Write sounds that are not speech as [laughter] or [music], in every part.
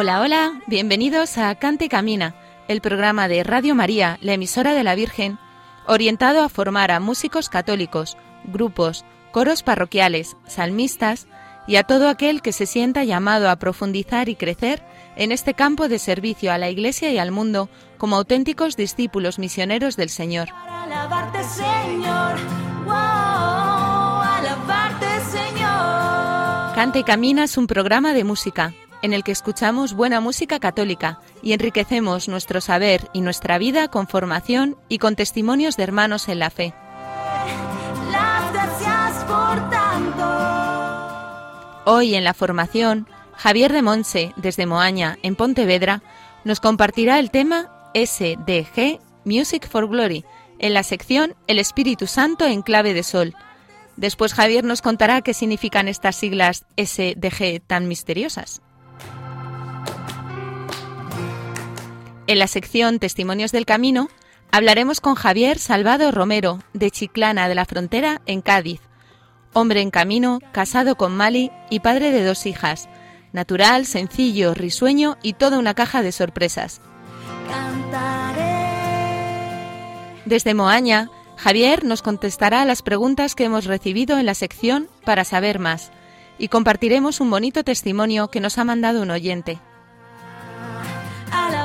Hola, hola, bienvenidos a Cante y Camina, el programa de Radio María, la emisora de la Virgen, orientado a formar a músicos católicos, grupos, coros parroquiales, salmistas y a todo aquel que se sienta llamado a profundizar y crecer en este campo de servicio a la Iglesia y al mundo como auténticos discípulos misioneros del Señor. Alabarte Señor, wow, alabarte Señor. Cante y Camina es un programa de música en el que escuchamos buena música católica y enriquecemos nuestro saber y nuestra vida con formación y con testimonios de hermanos en la fe. Las gracias por tanto. Hoy en la formación, Javier de Monse, desde Moaña, en Pontevedra, nos compartirá el tema SDG Music for Glory, en la sección El Espíritu Santo en clave de sol. Después Javier nos contará qué significan estas siglas SDG tan misteriosas. En la sección Testimonios del Camino hablaremos con Javier Salvado Romero, de Chiclana de la Frontera, en Cádiz. Hombre en camino, casado con Mali y padre de dos hijas. Natural, sencillo, risueño y toda una caja de sorpresas. Desde Moaña, Javier nos contestará a las preguntas que hemos recibido en la sección para saber más y compartiremos un bonito testimonio que nos ha mandado un oyente.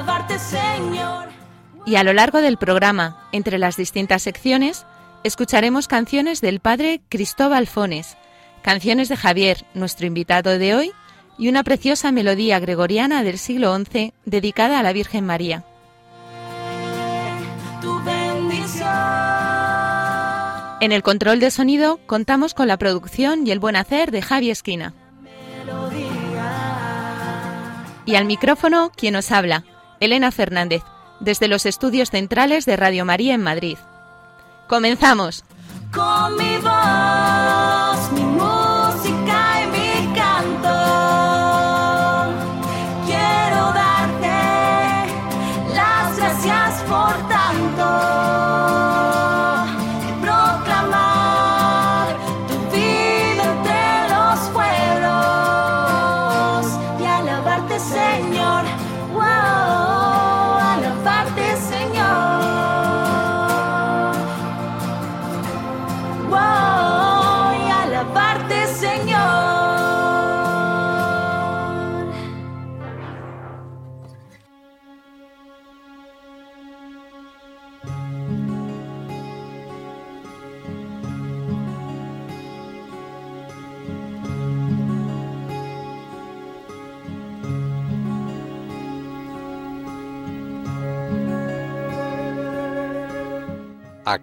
Alabarte Señor. Y a lo largo del programa, entre las distintas secciones, escucharemos canciones del padre Cristóbal Fones, canciones de Javier, nuestro invitado de hoy, y una preciosa melodía gregoriana del siglo XI dedicada a la Virgen María. En el control de sonido contamos con la producción y el buen hacer de Javi Esquina. Y al micrófono, quien nos habla, Elena Fernández, desde los estudios centrales de Radio María en Madrid. ¡Comenzamos! Con mi voz, mi música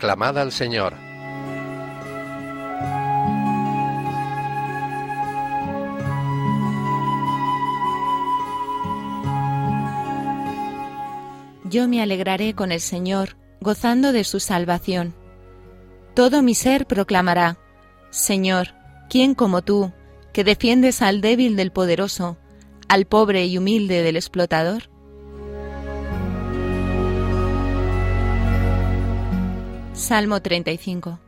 Aclamad al Señor. Yo me alegraré con el Señor, gozando de su salvación. Todo mi ser proclamará, Señor, ¿quién como tú, que defiendes al débil del poderoso, al pobre y humilde del explotador? Salmo 35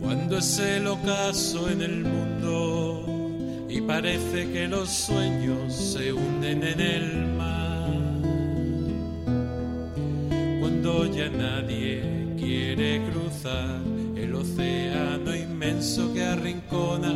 Cuando es el ocaso en el parece que los sueños se hunden en el mar. Cuando ya nadie quiere cruzar el océano inmenso que arrincona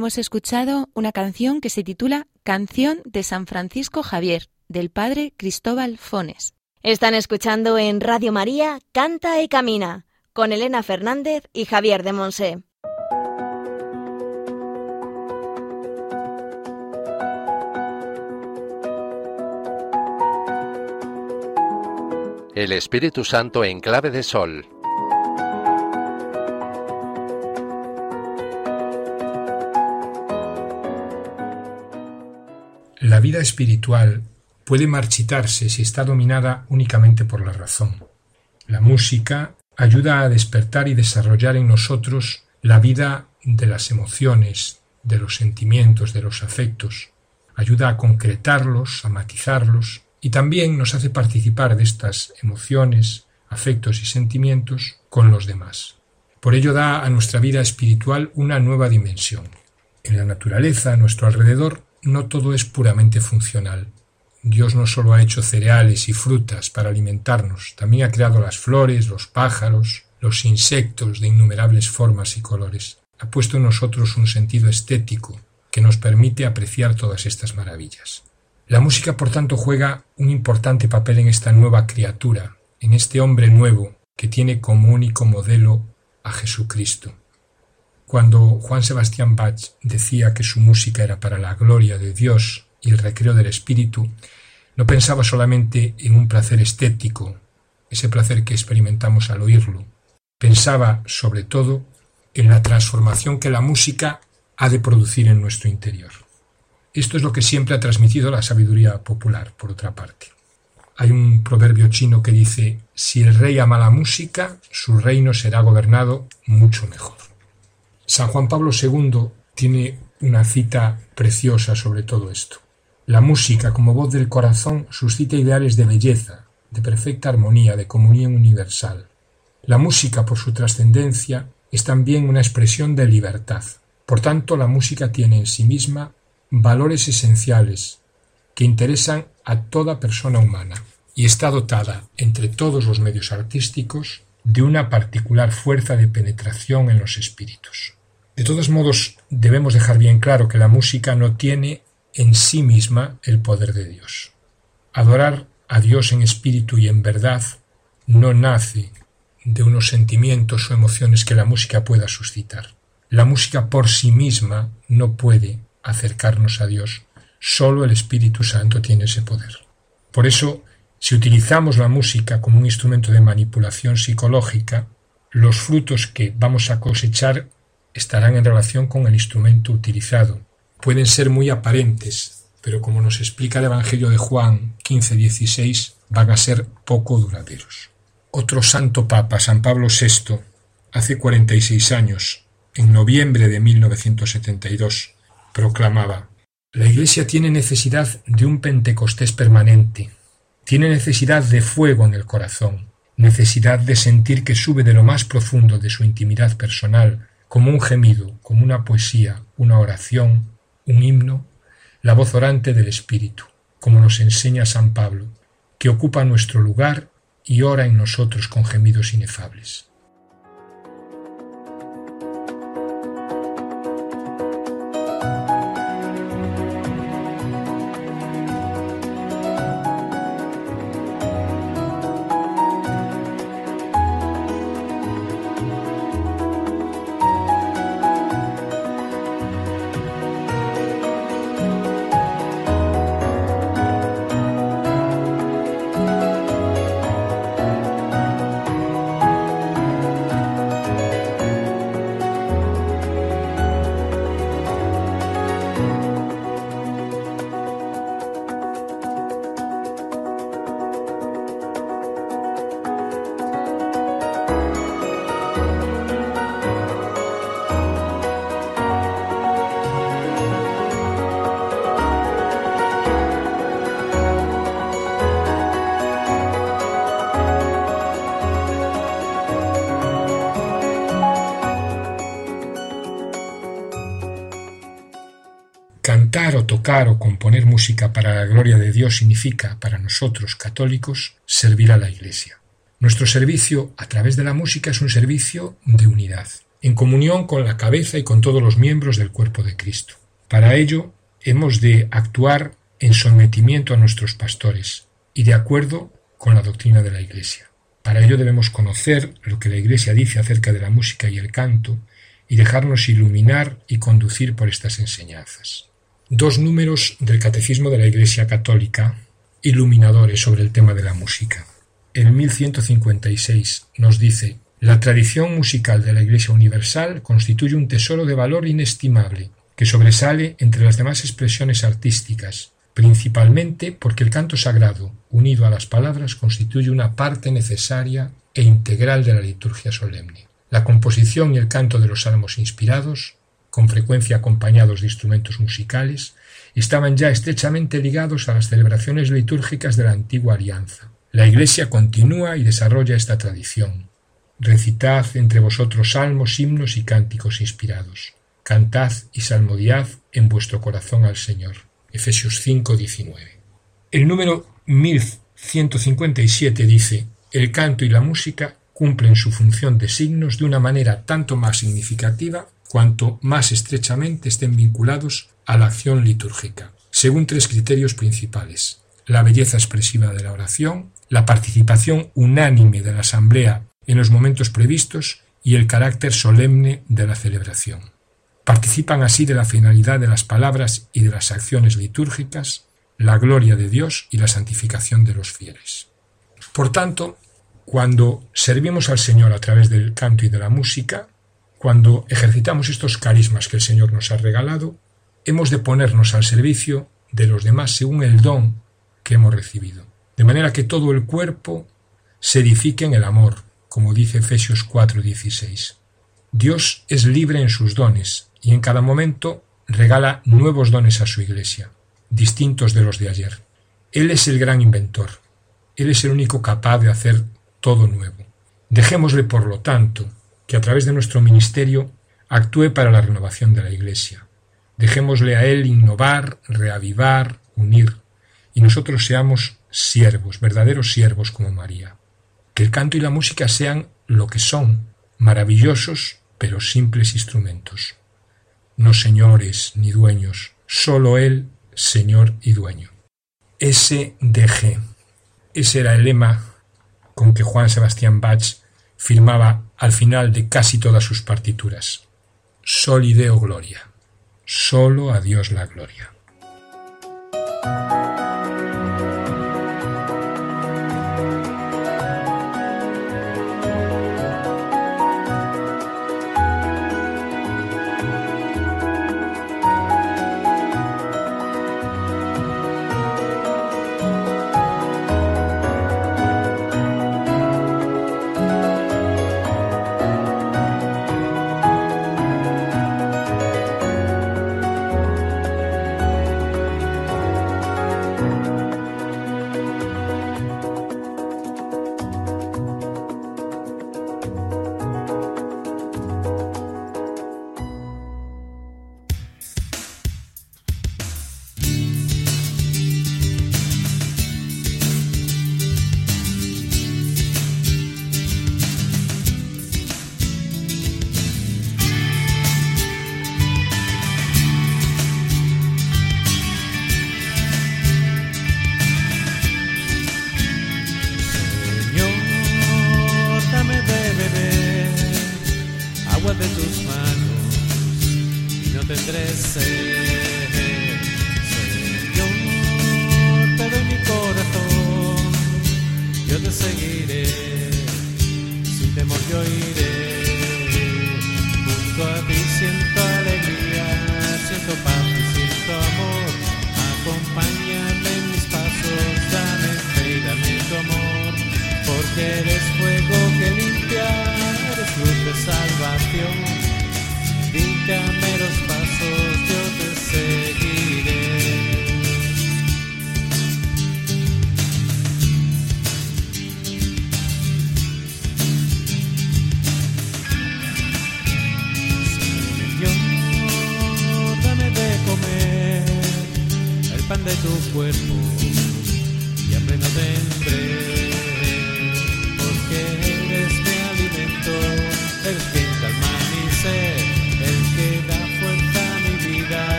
Hemos escuchado una canción que se titula Canción de San Francisco Javier, del padre Cristóbal Fones. Están escuchando en Radio María Canta y Camina con Elena Fernández y Javier de Monse. El Espíritu Santo en clave de sol. La vida espiritual puede marchitarse si está dominada únicamente por la razón. La música ayuda a despertar y desarrollar en nosotros la vida de las emociones, de los sentimientos, de los afectos. Ayuda a concretarlos, a matizarlos y también nos hace participar de estas emociones, afectos y sentimientos con los demás. Por ello da a nuestra vida espiritual una nueva dimensión. En la naturaleza, a nuestro alrededor, no todo es puramente funcional. Dios no solo ha hecho cereales y frutas para alimentarnos, también ha creado las flores, los pájaros, los insectos de innumerables formas y colores. Ha puesto en nosotros un sentido estético que nos permite apreciar todas estas maravillas. La música, por tanto, juega un importante papel en esta nueva criatura, en este hombre nuevo que tiene como único modelo a Jesucristo. Cuando Juan Sebastián Bach decía que su música era para la gloria de Dios y el recreo del espíritu, no pensaba solamente en un placer estético, ese placer que experimentamos al oírlo. Pensaba, sobre todo, en la transformación que la música ha de producir en nuestro interior. Esto es lo que siempre ha transmitido la sabiduría popular, por otra parte. Hay un proverbio chino que dice, si el rey ama la música, su reino será gobernado mucho mejor. San Juan Pablo II tiene una cita preciosa sobre todo esto. La música como voz del corazón suscita ideales de belleza, de perfecta armonía, de comunión universal. La música, por su trascendencia, es también una expresión de libertad. Por tanto, la música tiene en sí misma valores esenciales que interesan a toda persona humana y está dotada, entre todos los medios artísticos, de una particular fuerza de penetración en los espíritus. De todos modos, debemos dejar bien claro que la música no tiene en sí misma el poder de Dios. Adorar a Dios en espíritu y en verdad no nace de unos sentimientos o emociones que la música pueda suscitar. La música por sí misma no puede acercarnos a Dios. Solo el Espíritu Santo tiene ese poder. Por eso, si utilizamos la música como un instrumento de manipulación psicológica, los frutos que vamos a cosechar estarán en relación con el instrumento utilizado. Pueden ser muy aparentes, pero como nos explica el Evangelio de Juan 15-16, van a ser poco duraderos. Otro santo papa, San Pablo VI, hace 46 años, en noviembre de 1972, proclamaba La Iglesia tiene necesidad de un Pentecostés permanente, tiene necesidad de fuego en el corazón, necesidad de sentir que sube de lo más profundo de su intimidad personal, como un gemido, como una poesía, una oración, un himno, la voz orante del Espíritu, como nos enseña San Pablo, que ocupa nuestro lugar y ora en nosotros con gemidos inefables. O componer música para la gloria de Dios significa, para nosotros católicos, servir a la Iglesia. Nuestro servicio a través de la música es un servicio de unidad, en comunión con la cabeza y con todos los miembros del cuerpo de Cristo. Para ello, hemos de actuar en sometimiento a nuestros pastores y de acuerdo con la doctrina de la Iglesia. Para ello debemos conocer lo que la Iglesia dice acerca de la música y el canto y dejarnos iluminar y conducir por estas enseñanzas. Dos números del Catecismo de la Iglesia Católica iluminadores sobre el tema de la música. En 1156 nos dice la tradición musical de la Iglesia Universal constituye un tesoro de valor inestimable que sobresale entre las demás expresiones artísticas, principalmente porque el canto sagrado, unido a las palabras, constituye una parte necesaria e integral de la liturgia solemne. La composición y el canto de los salmos inspirados, con frecuencia acompañados de instrumentos musicales, estaban ya estrechamente ligados a las celebraciones litúrgicas de la antigua alianza. La Iglesia continúa y desarrolla esta tradición. Recitad entre vosotros salmos, himnos y cánticos inspirados. Cantad y salmodiad en vuestro corazón al Señor. Efesios 5, 19. El número 1157 dice, el canto y la música cumplen su función de signos de una manera tanto más significativa cuanto más estrechamente estén vinculados a la acción litúrgica, según tres criterios principales la belleza expresiva de la oración, la participación unánime de la asamblea en los momentos previstos y el carácter solemne de la celebración. Participan así de la finalidad de las palabras y de las acciones litúrgicas, la gloria de Dios y la santificación de los fieles. Por tanto, cuando servimos al Señor a través del canto y de la música, cuando ejercitamos estos carismas que el Señor nos ha regalado, hemos de ponernos al servicio de los demás según el don que hemos recibido, de manera que todo el cuerpo se edifique en el amor, como dice Efesios 4:16. Dios es libre en sus dones y en cada momento regala nuevos dones a su iglesia, distintos de los de ayer. Él es el gran inventor, Él es el único capaz de hacer todo nuevo. Dejémosle, por lo tanto, que a través de nuestro ministerio actúe para la renovación de la iglesia, Dejémosle a Él innovar, reavivar, unir, y nosotros seamos siervos, verdaderos siervos como María. Que el canto y la música sean lo que son, maravillosos pero simples instrumentos. No señores ni dueños, solo Él, Señor y dueño. SDG. Ese era el lema con que Juan Sebastián Bach firmaba al final de casi todas sus partituras. Solideo Gloria. Solo a Dios la gloria.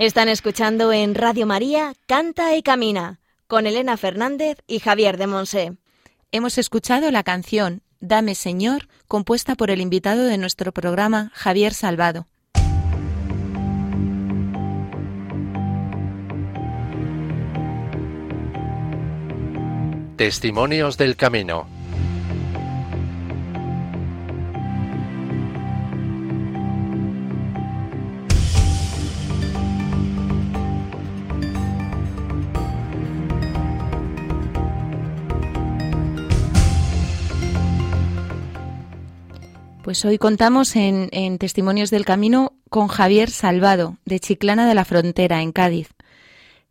Están escuchando en Radio María Canta y Camina con Elena Fernández y Javier de Monse. Hemos escuchado la canción Dame Señor, compuesta por el invitado de nuestro programa, Javier Salvado. Testimonios del Camino. Pues hoy contamos en, en Testimonios del Camino con Javier Salvado, de Chiclana de la Frontera, en Cádiz.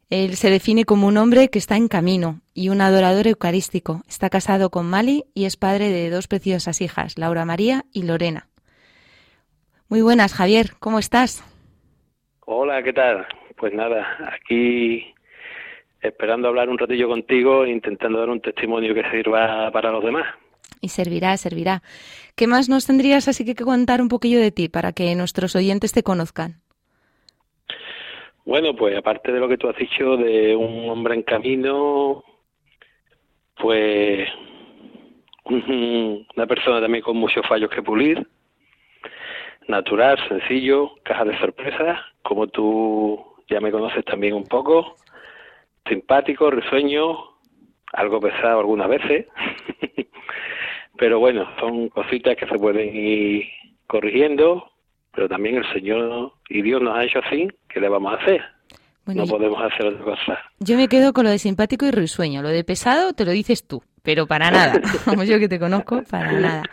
Él se define como un hombre que está en camino y un adorador eucarístico. Está casado con Mali y es padre de dos preciosas hijas, Laura María y Lorena. Muy buenas, Javier, ¿cómo estás? Hola, ¿qué tal? Pues nada, aquí esperando hablar un ratillo contigo e intentando dar un testimonio que sirva para los demás. Y servirá, servirá. ¿Qué más nos tendrías así que contar un poquillo de ti para que nuestros oyentes te conozcan? Bueno, pues aparte de lo que tú has dicho de un hombre en camino, pues [laughs] una persona también con muchos fallos que pulir, natural, sencillo, caja de sorpresas, como tú ya me conoces también un poco, simpático, risueño, algo pesado algunas veces, [laughs] pero bueno, son cositas que se pueden ir corrigiendo, pero también el Señor y Dios nos ha hecho así, ¿qué le vamos a hacer? Bueno, no yo- podemos hacer otra cosa. Yo me quedo con lo de simpático y risueño. Lo de pesado te lo dices tú, pero para nada. [laughs] Como yo que te conozco, para nada.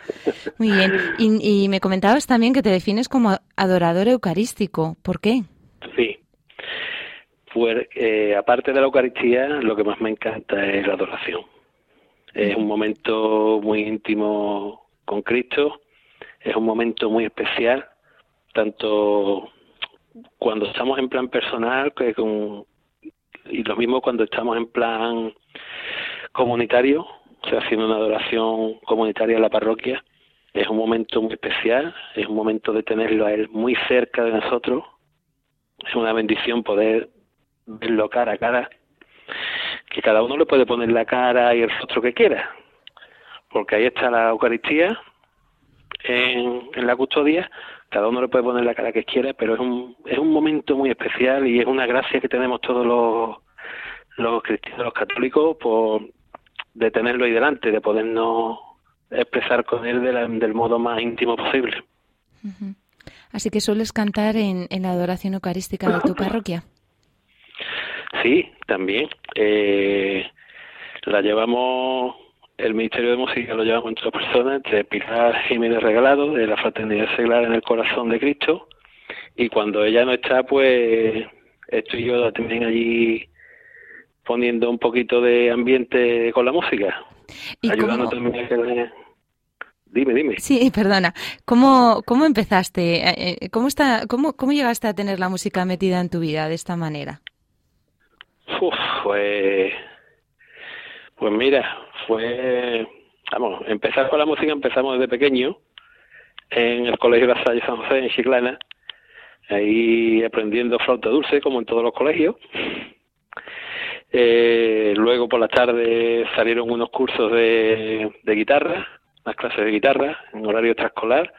Muy bien. Y, y me comentabas también que te defines como adorador eucarístico. ¿Por qué? Sí. Pues eh, aparte de la Eucaristía, lo que más me encanta es la adoración. Es un momento muy íntimo con Cristo, es un momento muy especial, tanto cuando estamos en plan personal que con, y lo mismo cuando estamos en plan comunitario, o sea, haciendo una adoración comunitaria en la parroquia, es un momento muy especial, es un momento de tenerlo a Él muy cerca de nosotros, es una bendición poder verlo cara a cara, que cada uno le puede poner la cara y el rostro que quiera, porque ahí está la Eucaristía en, la custodia, cada uno le puede poner la cara que quiera, pero es un, es un momento muy especial y es una gracia que tenemos todos los, los cristianos, los católicos, por de tenerlo ahí delante, de podernos expresar con él de del modo más íntimo posible. Así que sueles cantar en, en la adoración eucarística de tu parroquia. Sí, también. Eh, la llevamos, el Ministerio de Música lo llevamos entre dos personas, entre Pilar Jiménez Regalado, de la Fraternidad Seglar en el Corazón de Cristo, y cuando ella no está, pues estoy yo también allí poniendo un poquito de ambiente con la música, ¿Y ayudando cómo- también a que... Dime, dime. Sí, perdona. ¿Cómo, cómo empezaste? Eh, eh, ¿Cómo, está, cómo, ¿Cómo llegaste a tener la música metida en tu vida de esta manera? Uf, pues, pues mira, fue, vamos, empezar con la música empezamos desde pequeño en el Colegio La Salle San José en Chiclana, ahí aprendiendo flauta dulce como en todos los colegios. Eh, luego por la tarde salieron unos cursos de, de guitarra, unas clases de guitarra en horario extraescolar.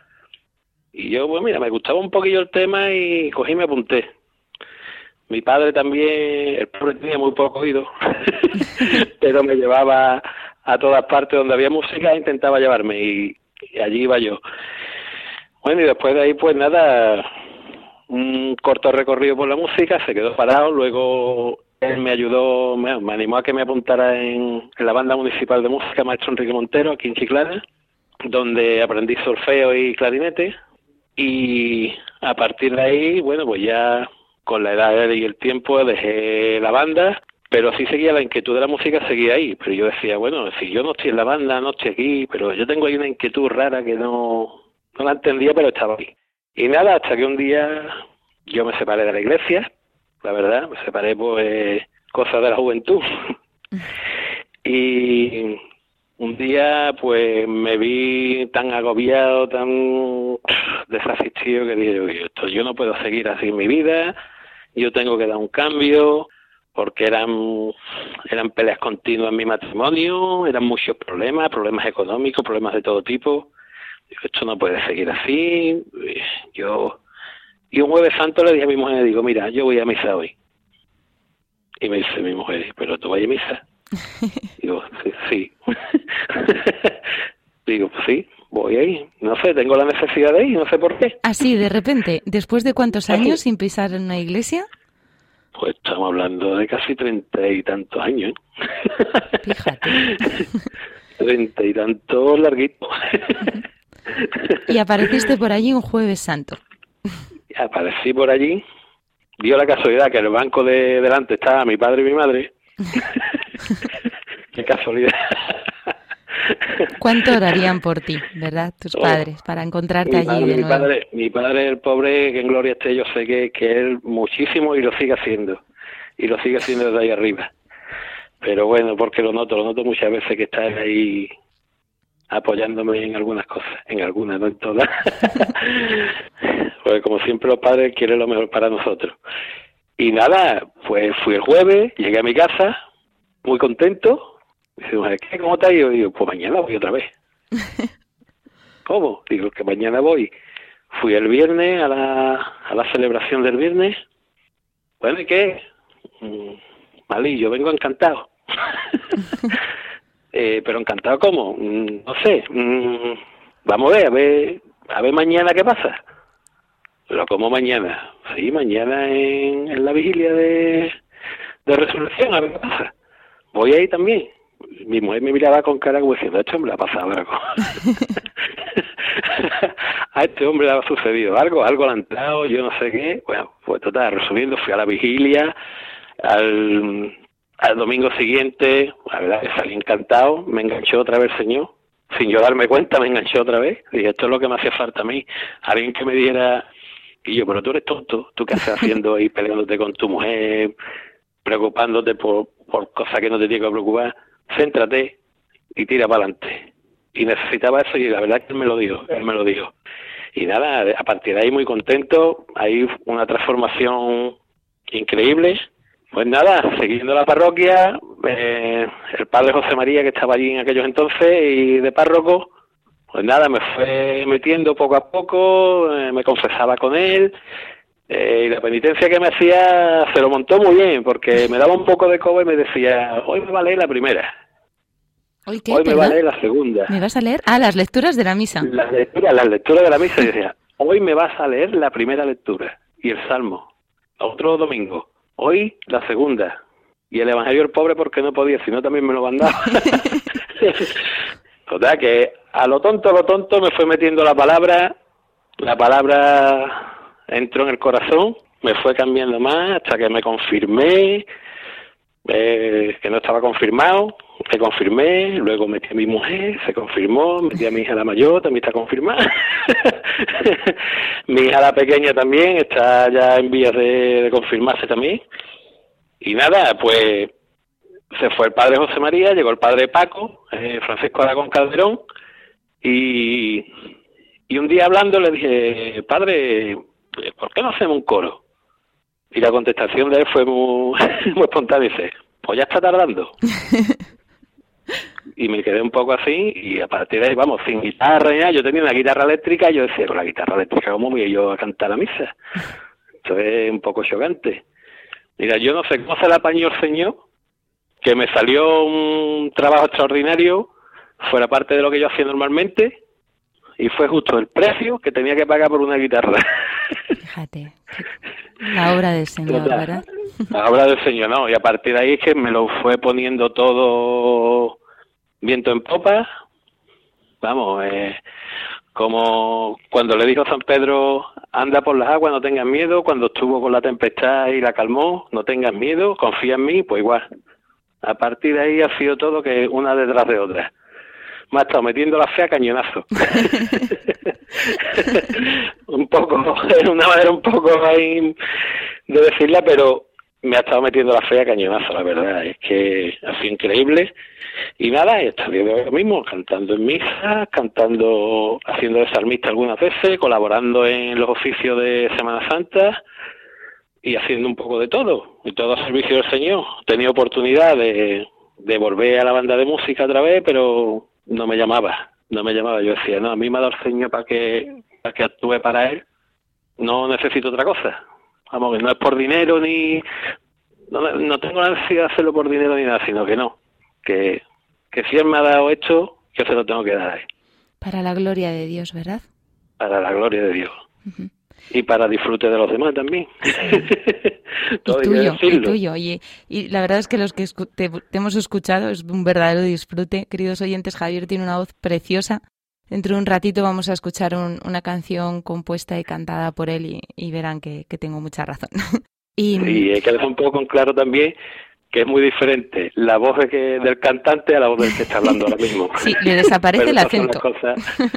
Y yo, pues mira, me gustaba un poquillo el tema y cogí y me apunté. Mi padre también, el pobre tenía muy poco oído, [laughs] pero me llevaba a todas partes donde había música, intentaba llevarme y, allí iba yo. Bueno, y después de ahí, pues nada, un corto recorrido por la música, se quedó parado, luego él me ayudó, me, animó a que me apuntara en la banda municipal de música Maestro Enrique Montero, aquí en Chiclana, donde aprendí solfeo y clarinete, y a partir de ahí, bueno, pues ya con la edad y el tiempo dejé la banda, pero sí seguía la inquietud de la música, seguía ahí. Pero yo decía, bueno, si yo no estoy en la banda, no estoy aquí, pero yo tengo ahí una inquietud rara que no, no la entendía, pero estaba ahí. Y nada, hasta que un día yo me separé de la iglesia, la verdad, me separé pues cosas de la juventud. [laughs] y un día pues me vi tan agobiado, tan desasistido que dije, "Oye, esto yo no puedo seguir así mi vida, yo tengo que dar un cambio porque eran eran peleas continuas en mi matrimonio, eran muchos problemas, problemas económicos, problemas de todo tipo. Digo, esto no puede seguir así. Yo y un jueves santo le dije a mi mujer, digo, mira, yo voy a misa hoy. Y me dice mi mujer, pero tú vas a misa. [laughs] Digo, sí. sí. [laughs] Digo, pues sí, voy ahí. No sé, tengo la necesidad de ir, no sé por qué. Así, de repente, después de cuántos años sin pisar en una iglesia, Pues estamos hablando de casi treinta y tantos años. ¿eh? Fíjate. [laughs] Treinta y tantos larguitos. [laughs] y apareciste por allí un jueves santo. Aparecí por allí. Dio la casualidad que en el banco de delante estaba mi padre y mi madre. [laughs] Qué casualidad. ¿Cuánto orarían por ti, verdad, tus Oh. padres, para encontrarte mi allí padre, de mi padre, mi padre, el pobre, que en gloria esté, yo sé que, que él muchísimo y lo sigue haciendo. Y lo sigue haciendo desde ahí arriba. Pero bueno, porque lo noto, lo noto muchas veces que está ahí apoyándome en algunas cosas, en algunas, no en todas. [laughs] Porque como siempre los padres quieren lo mejor para nosotros. Y nada, pues fui el jueves, llegué a mi casa, muy contento. Dice, mujer, ¿qué? ¿Cómo te ha ido? Digo, pues mañana voy otra vez. [laughs] ¿Cómo? Digo, que mañana voy. Fui el viernes a la, a la celebración del viernes. Bueno, ¿y qué? Mm, Malí, yo vengo encantado. [laughs] eh, pero encantado cómo? Mm, no sé. Mm, vamos a ver, a ver, a ver mañana qué pasa. Pero como mañana, sí, mañana en, en la vigilia de, de resurrección, a ver qué pasa. Voy ahí también. Mi mujer me miraba con cara como diciendo, este hombre le ha pasado algo. [laughs] a este hombre le ha sucedido algo, algo le ha entrado, yo no sé qué. Bueno, pues total, resumiendo, fui a la vigilia, al, al domingo siguiente, la verdad que salí encantado, me enganchó otra vez el Señor, sin yo darme cuenta, me enganchó otra vez. Dije, esto es lo que me hacía falta a mí, alguien que me diera, y yo, pero tú eres tonto, tú qué haces haciendo ahí, peleándote con tu mujer, preocupándote por, por cosas que no te tienen que preocupar, céntrate y tira para adelante. Y necesitaba eso y la verdad que él me lo dijo, él me lo dijo. Y nada, a partir de ahí muy contento, hay una transformación increíble. Pues nada, siguiendo la parroquia, eh, el padre José María que estaba allí en aquellos entonces y de párroco, pues nada, me fue metiendo poco a poco, eh, me confesaba con él, eh, y la penitencia que me hacía se lo montó muy bien, porque me daba un poco de coba y me decía, hoy me va a leer la primera, ¿Hoy qué? hoy me va a leer la segunda. ¿Me vas a leer? Ah, las lecturas de la misa. Las lecturas, las lecturas de la misa, y decía, hoy me vas a leer la primera lectura y el Salmo. Otro domingo, hoy la segunda. Y el Evangelio el pobre porque no podía, si no también me lo mandaba. [laughs] Total, que a lo tonto, a lo tonto me fue metiendo la palabra, la palabra entró en el corazón, me fue cambiando más hasta que me confirmé, eh, que no estaba confirmado, me confirmé, luego metí a mi mujer, se confirmó, metí a mi hija la mayor, también está confirmada. [laughs] mi hija la pequeña también está ya en vías de, confirmarse también. Y nada, pues se fue el padre José María, llegó el padre Paco, eh, Francisco Aragón Calderón, y, y un día hablando le dije, padre, ¿por qué no hacemos un coro? Y la contestación de él fue muy, [laughs] muy espontánea, dice, pues ya está tardando. [laughs] y me quedé un poco así, y a partir de ahí, vamos, sin guitarra, yo tenía una guitarra eléctrica, y yo decía, con la guitarra eléctrica, ¿cómo voy yo a cantar la misa? Esto es un poco chocante. Mira, yo no sé cómo se la apañó el Señor, que me salió un trabajo extraordinario, fuera parte de lo que yo hacía normalmente, y fue justo el precio que tenía que pagar por una guitarra. Fíjate. La obra del Señor, Total. ¿verdad? La obra del Señor, ¿no? Y a partir de ahí es que me lo fue poniendo todo viento en popa. Vamos, eh, como cuando le dijo San Pedro, anda por las aguas, no tengas miedo. Cuando estuvo con la tempestad y la calmó, no tengas miedo, confía en mí, pues igual. A partir de ahí ha sido todo que una detrás de otra. Me ha estado metiendo la fe a cañonazo. [laughs] un poco, es una manera un poco ahí de decirla, pero me ha estado metiendo la fe a cañonazo, la verdad. Es que ha sido increíble. Y nada, hoy lo mismo, cantando en misa, cantando, haciendo de salmista algunas veces, colaborando en los oficios de Semana Santa y haciendo un poco de todo, y todo a servicio del Señor. He tenido oportunidad de, de volver a la banda de música otra vez, pero no me llamaba, no me llamaba. Yo decía, no, a mí me ha dado el Señor para que, para que actúe para Él, no necesito otra cosa. Vamos, que no es por dinero ni... No, no tengo la necesidad de hacerlo por dinero ni nada, sino que no, que, que si Él me ha dado esto, yo se lo tengo que dar a Él, Para la gloria de Dios, ¿verdad? para la gloria de Dios. Y para disfrute de los demás también. [laughs] Todo y tuyo, y tuyo. Oye, y la verdad es que los que te, te hemos escuchado es un verdadero disfrute. Queridos oyentes, Javier tiene una voz preciosa. Dentro de un ratito vamos a escuchar un- una canción compuesta y cantada por él y, y verán que, que tengo mucha razón. [laughs] y Y hay que dejar un poco en claro también que es muy diferente la voz que- del cantante a la voz del que está hablando ahora mismo. Sí, le desaparece el [laughs] esas son las acento. cosas-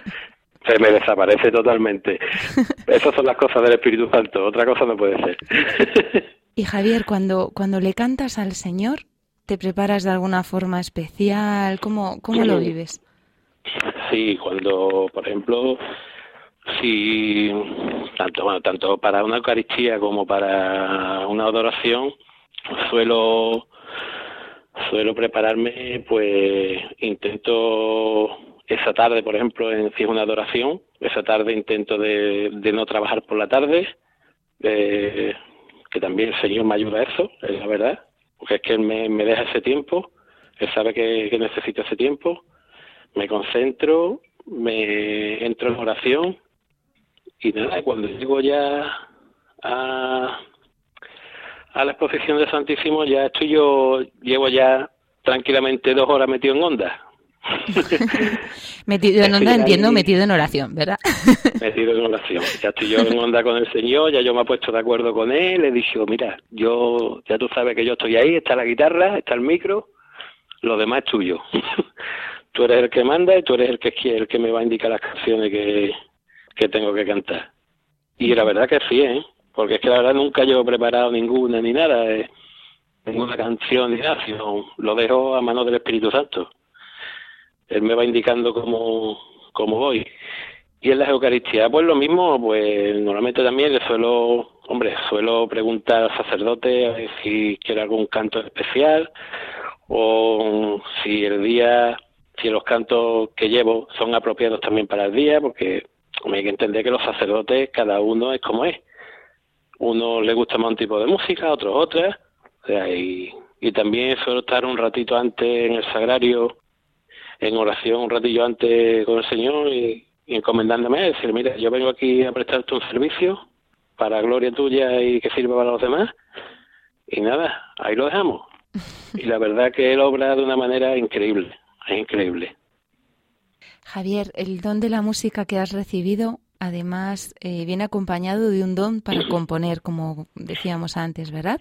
se me desaparece totalmente. [laughs] Esas son las cosas del Espíritu Santo, otra cosa no puede ser. [laughs] Y Javier, cuando, cuando le cantas al Señor, ¿te preparas de alguna forma especial? ¿Cómo, cómo lo vives? Sí, cuando, por ejemplo, si tanto bueno, tanto para una Eucaristía como para una adoración suelo suelo prepararme, pues intento esa tarde, por ejemplo, en si es una adoración, esa tarde intento de, no trabajar por la tarde, eh, que también el Señor me ayuda a eso, es la verdad, porque es que Él me, deja ese tiempo, Él sabe que, necesito ese tiempo, me concentro, me entro en oración y nada, cuando llego ya a, a la exposición de Santísimo ya estoy yo, llevo ya tranquilamente dos horas metido en onda, [laughs] Metido en onda, entiendo, metido en oración, ¿verdad? [laughs] metido en oración. Ya estoy yo en onda con el Señor, ya yo me he puesto de acuerdo con él, le he dicho, mira, yo, ya tú sabes que yo estoy ahí, está la guitarra, está el micro, lo demás es tuyo. [laughs] tú eres el que manda y tú eres el que el que me va a indicar las canciones que, que tengo que cantar. Y la verdad que sí, ¿eh? Porque es que la verdad nunca yo he preparado ninguna ni nada, eh, ninguna canción ni nada, sino lo dejo a mano del Espíritu Santo. Él me va indicando cómo, cómo voy. Y en las Eucaristías, pues lo mismo, pues normalmente también le suelo, hombre, suelo preguntar al sacerdote si quiere algún canto especial o si el día, si los cantos que llevo son apropiados también para el día, porque hay que entender que los sacerdotes, cada uno es como es. Uno le gusta más un tipo de música, otros otra, o sea, y, y también suelo estar un ratito antes en el sagrario, en oración, un ratillo antes con el Señor y, y encomendándome, decir, mira, yo vengo aquí a prestarte un servicio para gloria tuya y que sirva para los demás. Y nada, ahí lo dejamos. [laughs] Y la verdad que él obra de una manera increíble, es increíble. Javier, el don de la música que has recibido, además, eh, viene acompañado de un don para [clears throat] componer, como decíamos antes, ¿verdad?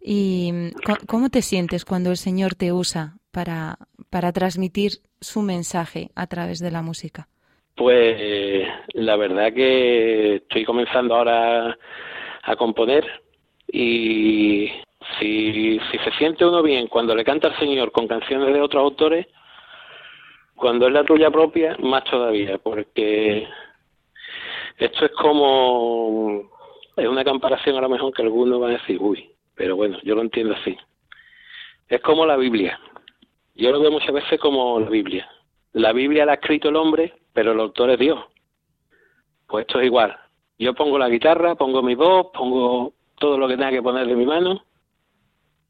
¿Y co- cómo te sientes cuando el Señor te usa para, para transmitir su mensaje a través de la música? Pues la verdad que estoy comenzando ahora a componer y si, se siente uno bien cuando le canta al Señor con canciones de otros autores, cuando es la tuya propia, más todavía, porque esto es como, es una comparación a lo mejor que algunos van a decir, uy, pero bueno, yo lo entiendo así. Es como la Biblia. Yo lo veo muchas veces como la Biblia. La Biblia la ha escrito el hombre, pero el autor es Dios. Pues esto es igual. Yo pongo la guitarra, pongo mi voz, pongo todo lo que tenga que poner de mi mano,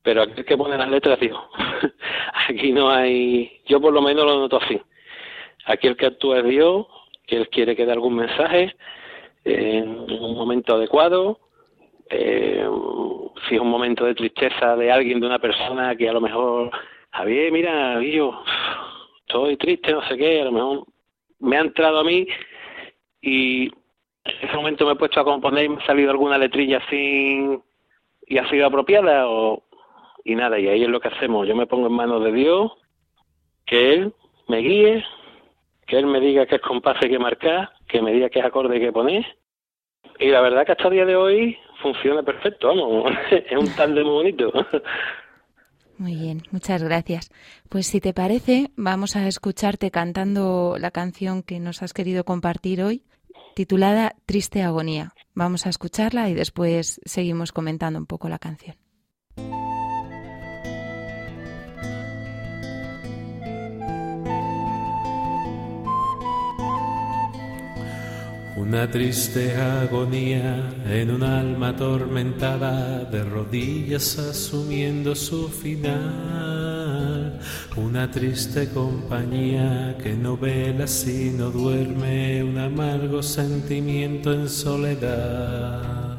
pero aquí el que pone las letras Dios. [laughs] aquí no hay, yo por lo menos lo noto así. Aquí el que actúa es Dios, que él quiere que dé algún mensaje en un momento adecuado. eh, si es un momento de tristeza de alguien, de una persona que a lo mejor, Javier, mira, yo estoy triste, no sé qué, a lo mejor me ha entrado a mí y en ese momento me he puesto a componer y me ha salido alguna letrilla así y ha sido apropiada o y nada, y ahí es lo que hacemos. Yo me pongo en manos de Dios, que Él me guíe, que Él me diga qué compás hay que marcar, que me diga qué acorde hay que poner. Y la verdad que hasta el día de hoy funciona perfecto, vamos, [laughs] es un tándem muy bonito. Muy bien, muchas gracias. Pues si te parece, vamos a escucharte cantando la canción que nos has querido compartir hoy, titulada Triste Agonía. Vamos a escucharla y después seguimos comentando un poco la canción. Una triste agonía en un alma atormentada, de rodillas asumiendo su final. Una triste compañía que no vela si no duerme, un amargo sentimiento en soledad.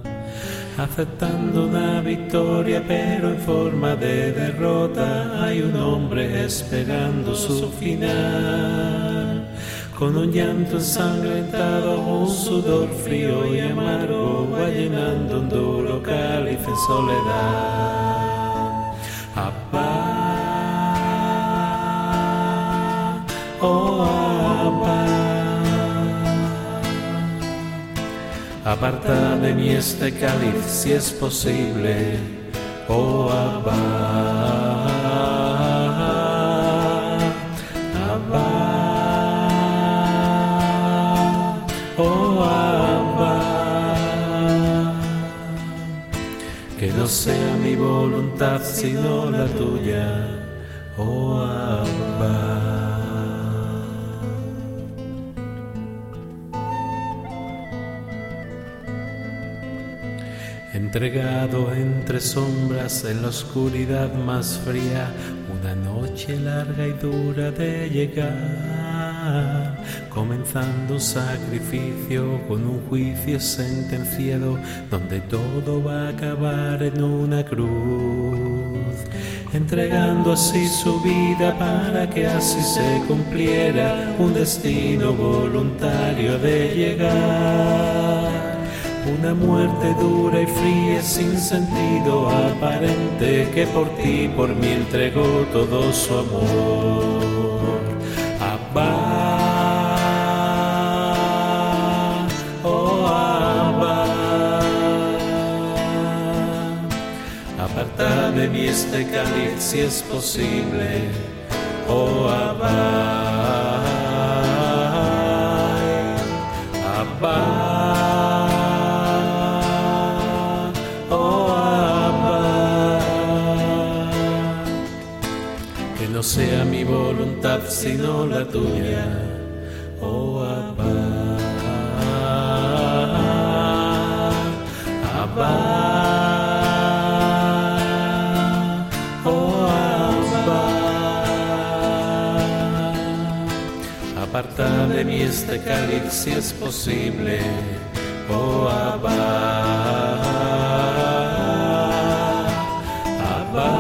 Aceptando una victoria pero en forma de derrota, hay un hombre esperando su final con un llanto ensangrentado, un sudor frío y amargo, va llenando un duro cáliz en soledad. Abba, oh Abba, aparta de mí este cáliz si es posible, oh Abba. Sea mi voluntad sino la tuya, oh Abba. Entregado entre sombras en la oscuridad más fría, una noche larga y dura de llegar, comenzando un sacrificio con un juicio sentenciado, donde todo va a acabar en una cruz, entregando así su vida para que así se cumpliera un destino voluntario de llegar. Una muerte dura y fría sin sentido aparente que por ti, por mí entregó todo su amor. De mí este cáliz si es posible. Oh Abba, Abba, oh no sea mi voluntad sino la tuya, de mí este cáliz si es posible. Oh Abba, Abba,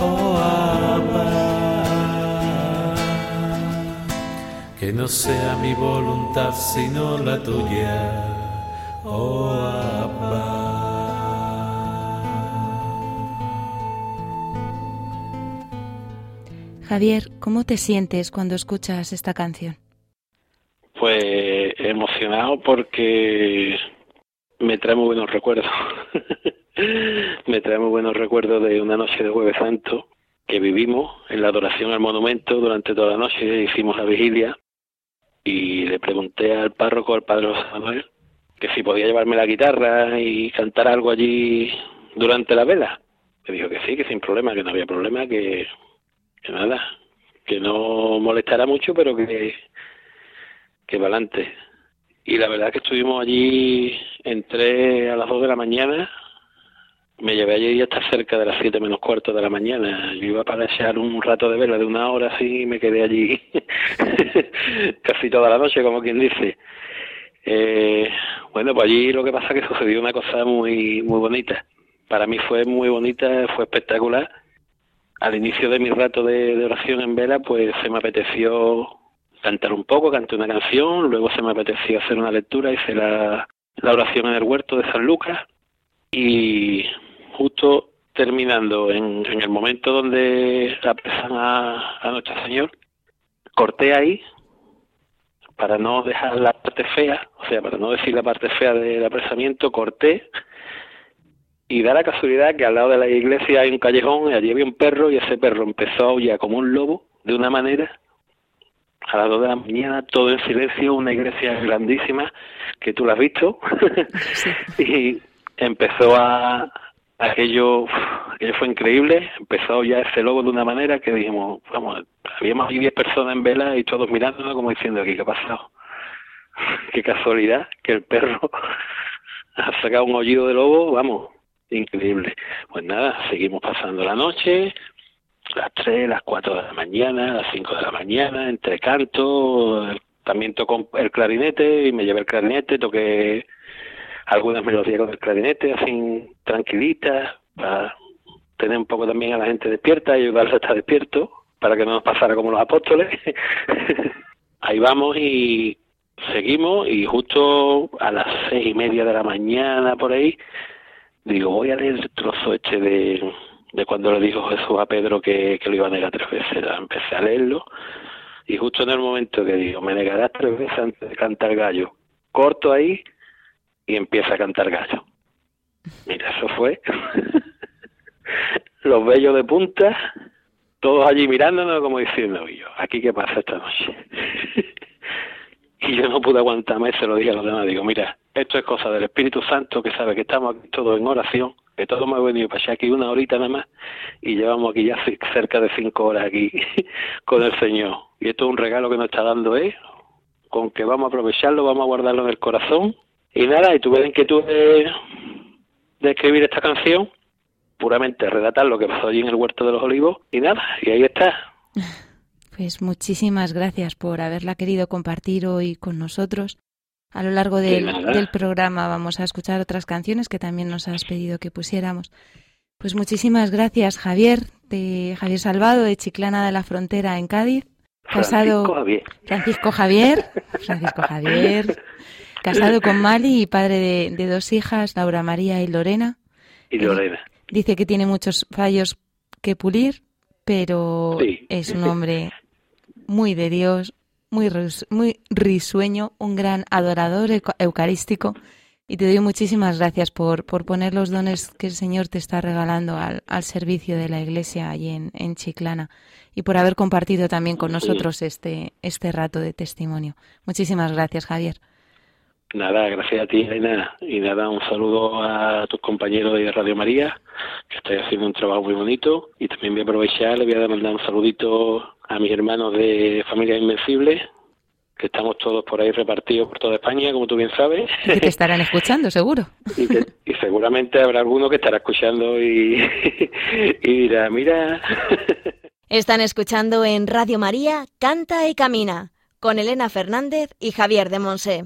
oh Abba. Que no sea mi voluntad sino la tuya. Javier, ¿cómo te sientes cuando escuchas esta canción? Pues emocionado porque me trae muy buenos recuerdos. [laughs] me trae muy buenos recuerdos de una noche de Jueves Santo que vivimos en la adoración al monumento durante toda la noche, hicimos la vigilia y le pregunté al párroco, al padre José Manuel, que si podía llevarme la guitarra y cantar algo allí durante la vela. Me dijo que sí, que sin problema, que no había problema, que, que nada, que no molestara mucho, pero que, que para adelante. Y la verdad que estuvimos allí, entré a las 2 de la mañana, me llevé allí hasta cerca de las 7 menos cuarto de la mañana. Yo iba para echar un rato de vela de una hora así y me quedé allí [laughs] casi toda la noche, como quien dice. Eh, bueno, pues allí lo que pasa es que [laughs] sucedió una cosa muy, muy bonita. Para mí fue muy bonita, fue espectacular. Al inicio de mi rato de, oración en vela, pues se me apeteció cantar un poco, canté una canción, luego se me apeteció hacer una lectura, hice la, la oración en el huerto de San Lucas y justo terminando en, en el momento donde apresan a, a Nuestro Señor, corté ahí para no dejar la parte fea, o sea, para no decir la parte fea del apresamiento, corté y da la casualidad que al lado de la iglesia hay un callejón y allí había un perro y ese perro empezó a aullar como un lobo de una manera. A las dos de la mañana, todo en silencio, una iglesia grandísima que tú la has visto. [laughs] Y empezó a aquello, aquello fue increíble, empezó ya ese lobo de una manera que dijimos, vamos, habíamos ahí 10 personas en vela y todos mirándonos como diciendo, aquí, ¿qué ha pasado? [laughs] Qué casualidad que el perro [laughs] ha sacado un aullido de lobo, vamos, increíble. Pues nada, seguimos pasando la noche, las 3, las 4 de la mañana, las 5 de la mañana, entre canto, también tocó el clarinete y me llevé el clarinete, toqué algunas melodías con el clarinete, así tranquilitas, para tener un poco también a la gente despierta y ayudarles a estar despierto, para que no nos pasara como los apóstoles. [laughs] Ahí vamos y seguimos y justo a las seis y media de la mañana por ahí, digo, voy a leer el trozo este de, de cuando le dijo Jesús a Pedro que, que lo iba a negar tres veces. Empecé a leerlo y justo en el momento que digo, me negarás tres veces antes de cantar gallo, corto ahí y empieza a cantar gallo. Mira, eso fue [laughs] los bellos de punta, todos allí mirándonos como diciendo, yo, aquí qué pasa esta noche. [laughs] y yo no pude aguantarme, se lo dije a los demás, digo, mira, esto es cosa del Espíritu Santo que sabe que estamos aquí todos en oración, que todos hemos venido para aquí una horita nada más y llevamos aquí ya cerca de cinco horas aquí [laughs] con el Señor. Y esto es un regalo que nos está dando Él, con que vamos a aprovecharlo, vamos a guardarlo en el corazón. Y nada, y tuve la inquietud de, de escribir esta canción, puramente relatar lo que pasó allí en el Huerto de los Olivos, y nada, y ahí está. [laughs] Pues muchísimas gracias por haberla querido compartir hoy con nosotros. A lo largo del, programa vamos a escuchar otras canciones que también nos has pedido que pusiéramos. Pues muchísimas gracias, Javier, de Javier Salvado, de Chiclana de la Frontera en Cádiz. Casado Francisco Javier. Francisco Javier, Francisco Javier, casado con Mali y padre de, de dos hijas, Laura María y Lorena. Y Lorena. Dice que tiene muchos fallos que pulir, pero Sí. es un hombre muy de Dios, muy, muy risueño, un gran adorador euca- eucarístico. Y te doy muchísimas gracias por, por poner los dones que el Señor te está regalando al, al servicio de la Iglesia allí en, en Chiclana y por haber compartido también con nosotros este, este rato de testimonio. Muchísimas gracias, Javier. Nada, gracias a ti, Elena. Y nada, un saludo a tus compañeros de Radio María, que estáis haciendo un trabajo muy bonito. Y también voy a aprovechar, le voy a mandar un saludito a mis hermanos de Familia Invencible, que estamos todos por ahí repartidos por toda España, como tú bien sabes. Y que te estarán escuchando, seguro. [laughs] y, seguramente habrá alguno que estará escuchando y, [laughs] y dirá, mira. [laughs] Están escuchando en Radio María Canta y Camina con Elena Fernández y Javier de Monse.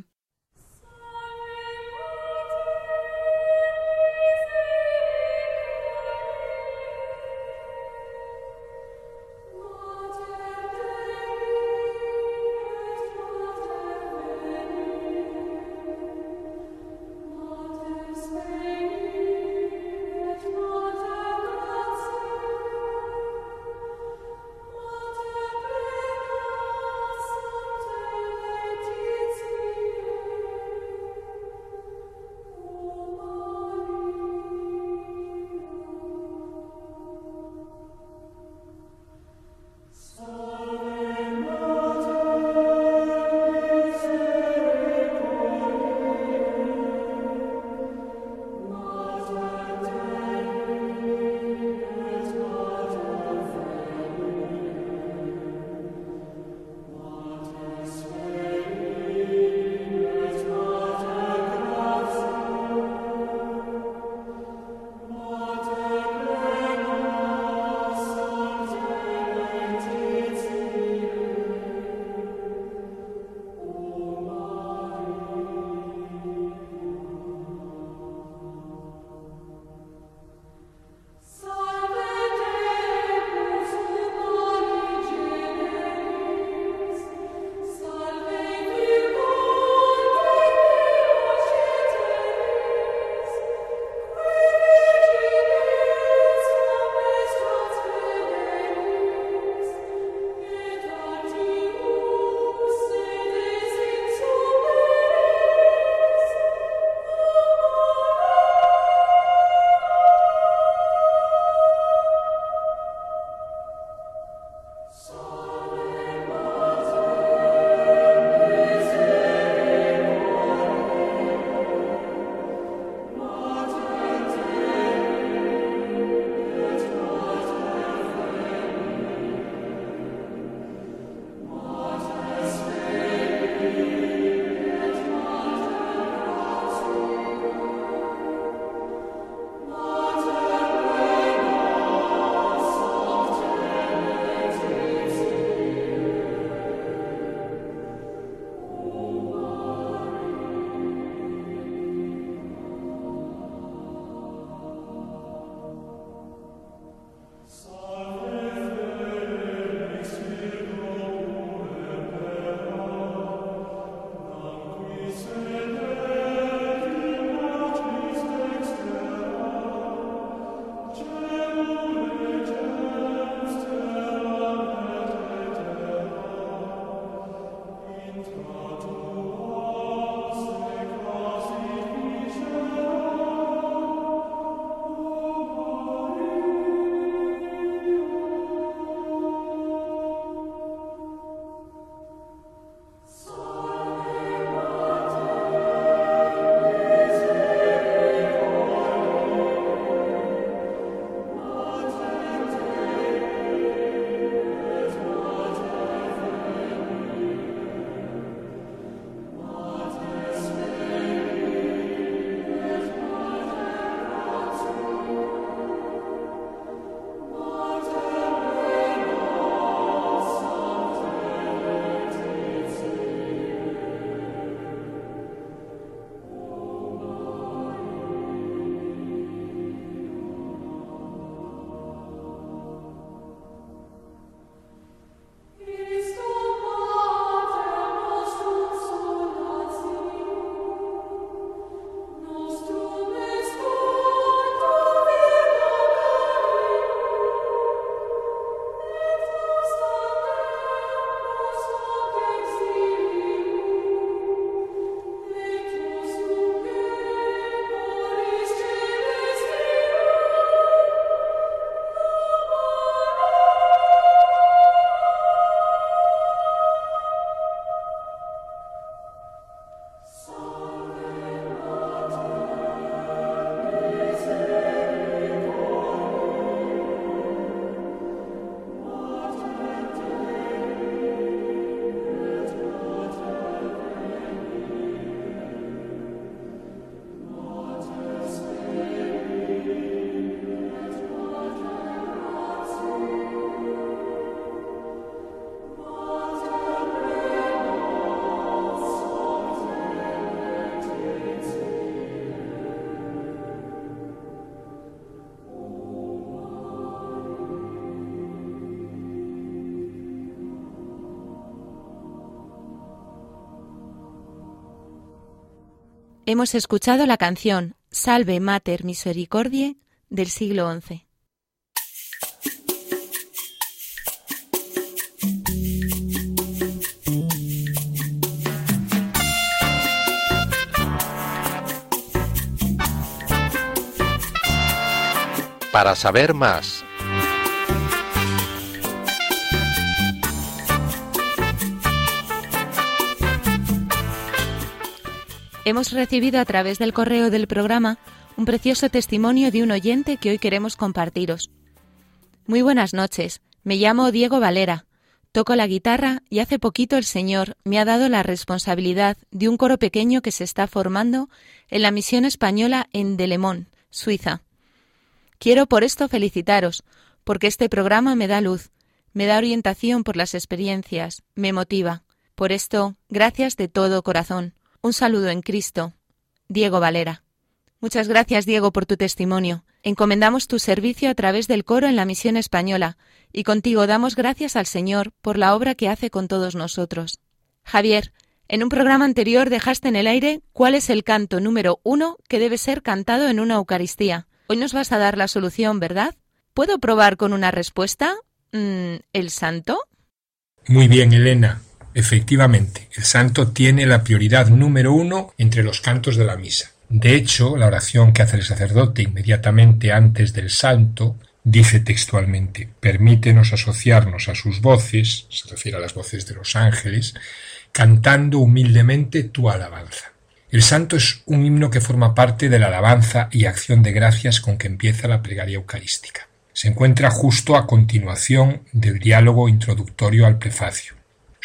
Hemos escuchado la canción Salve Mater Misericordie del siglo XI. Para saber más, Hemos recibido a través del correo del programa un precioso testimonio de un oyente que hoy queremos compartiros. Muy buenas noches, me llamo Diego Valera, toco la guitarra y hace poquito el Señor me ha dado la responsabilidad de un coro pequeño que se está formando en la misión española en Delemón, Suiza. Quiero por esto felicitaros, porque este programa me da luz, me da orientación por las experiencias, me motiva. Por esto, gracias de todo corazón. Un saludo en Cristo. Diego Valera. Muchas gracias, Diego, por tu testimonio. Encomendamos tu servicio a través del coro en la misión española, y contigo damos gracias al Señor por la obra que hace con todos nosotros. Javier, en un programa anterior dejaste en el aire cuál es el canto número uno que debe ser cantado en una Eucaristía. Hoy nos vas a dar la solución, ¿verdad? ¿Puedo probar con una respuesta? Mm, ¿El santo? Muy bien, Elena. Efectivamente, el santo tiene la prioridad número uno entre los cantos de la misa. De hecho, la oración que hace el sacerdote inmediatamente antes del santo dice textualmente, permítenos asociarnos a sus voces, se refiere a las voces de los ángeles, cantando humildemente tu alabanza. El santo es un himno que forma parte de la alabanza y acción de gracias con que empieza la plegaria eucarística. Se encuentra justo a continuación del diálogo introductorio al prefacio.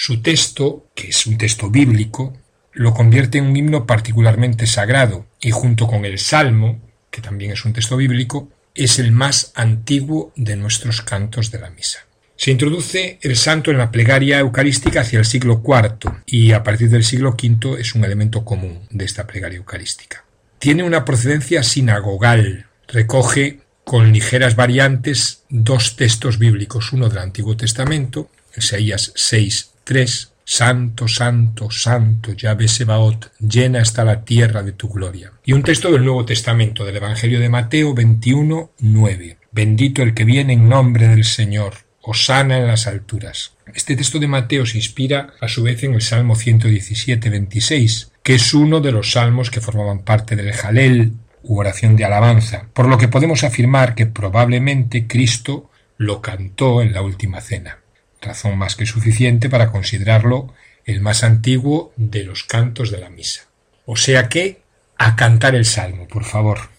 Su texto, que es un texto bíblico, lo convierte en un himno particularmente sagrado y junto con el Salmo, que también es un texto bíblico, es el más antiguo de nuestros cantos de la misa. Se introduce el santo en la plegaria eucarística hacia el siglo IV y a partir del siglo V es un elemento común de esta plegaria eucarística. Tiene una procedencia sinagogal, recoge con ligeras variantes dos textos bíblicos, uno del Antiguo Testamento, Isaías 6, 3. Santo, santo, santo, Yahvé Sebaot, llena está la tierra de tu gloria. Y un texto del Nuevo Testamento, del Evangelio de Mateo 21, 9. Bendito el que viene en nombre del Señor, Osana en las alturas. Este texto de Mateo se inspira a su vez en el Salmo 117, 26, que es uno de los salmos que formaban parte del Jalel, u oración de alabanza, por lo que podemos afirmar que probablemente Cristo lo cantó en la última cena razón más que suficiente para considerarlo el más antiguo de los cantos de la misa. O sea que, a cantar el salmo, por favor.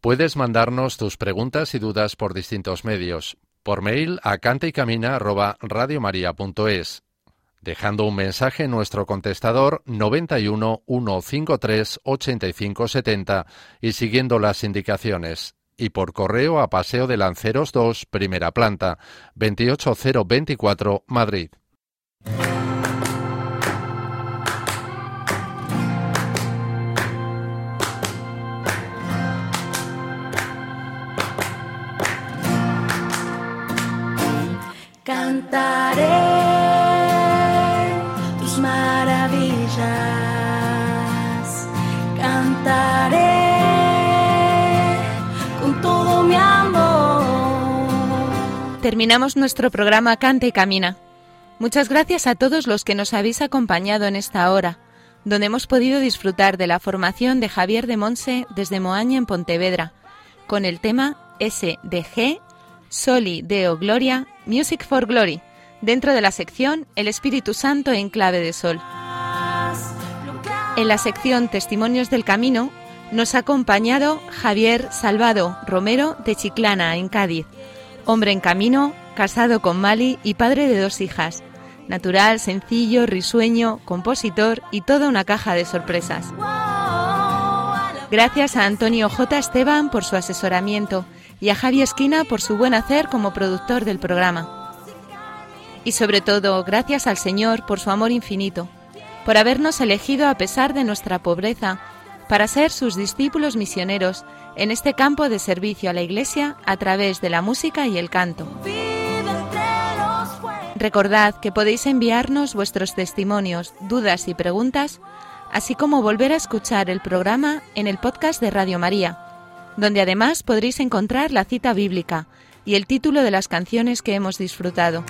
Puedes mandarnos tus preguntas y dudas por distintos medios. Por mail a cantaycamina@radiomaria.es, dejando un mensaje en nuestro contestador 91 153 85 70 y siguiendo las indicaciones y por correo a Paseo de Lanceros 2, primera planta, 28024, Madrid. Cantaré Terminamos nuestro programa Canta y Camina. Muchas gracias a todos los que nos habéis acompañado en esta hora, donde hemos podido disfrutar de la formación de Javier de Monse desde Moaña en Pontevedra, con el tema SDG Soli Deo Gloria Music for Glory, dentro de la sección El Espíritu Santo en clave de sol. En la sección Testimonios del Camino nos ha acompañado Javier Salvado Romero de Chiclana, en Cádiz, hombre en camino, casado con Mali y padre de dos hijas. Natural, sencillo, risueño, compositor y toda una caja de sorpresas. Gracias a Antonio J. Esteban por su asesoramiento y a Javi Esquina por su buen hacer como productor del programa. Y sobre todo, gracias al Señor por su amor infinito, por habernos elegido a pesar de nuestra pobreza, para ser sus discípulos misioneros en este campo de servicio a la Iglesia a través de la música y el canto. Recordad que podéis enviarnos vuestros testimonios, dudas y preguntas así como volver a escuchar el programa en el podcast de Radio María, donde además podréis encontrar la cita bíblica y el título de las canciones que hemos disfrutado.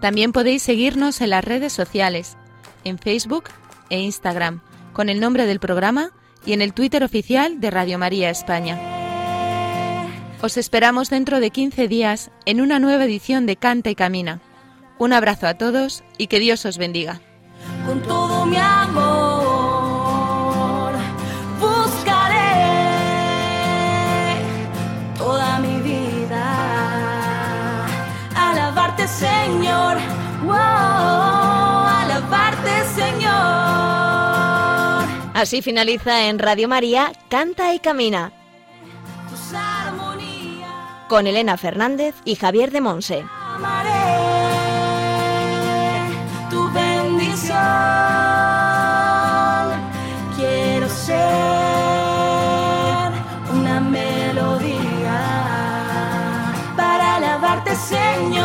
También podéis seguirnos en las redes sociales, en Facebook e Instagram, con el nombre del programa y en el Twitter oficial de Radio María España. Os esperamos dentro de 15 días en una nueva edición de Canta y Camina. Un abrazo a todos y que Dios os bendiga. Así finaliza en Radio María Canta y Camina con Elena Fernández y Javier de Monse. tu bendición, quiero ser una melodía para alabarte, Señor.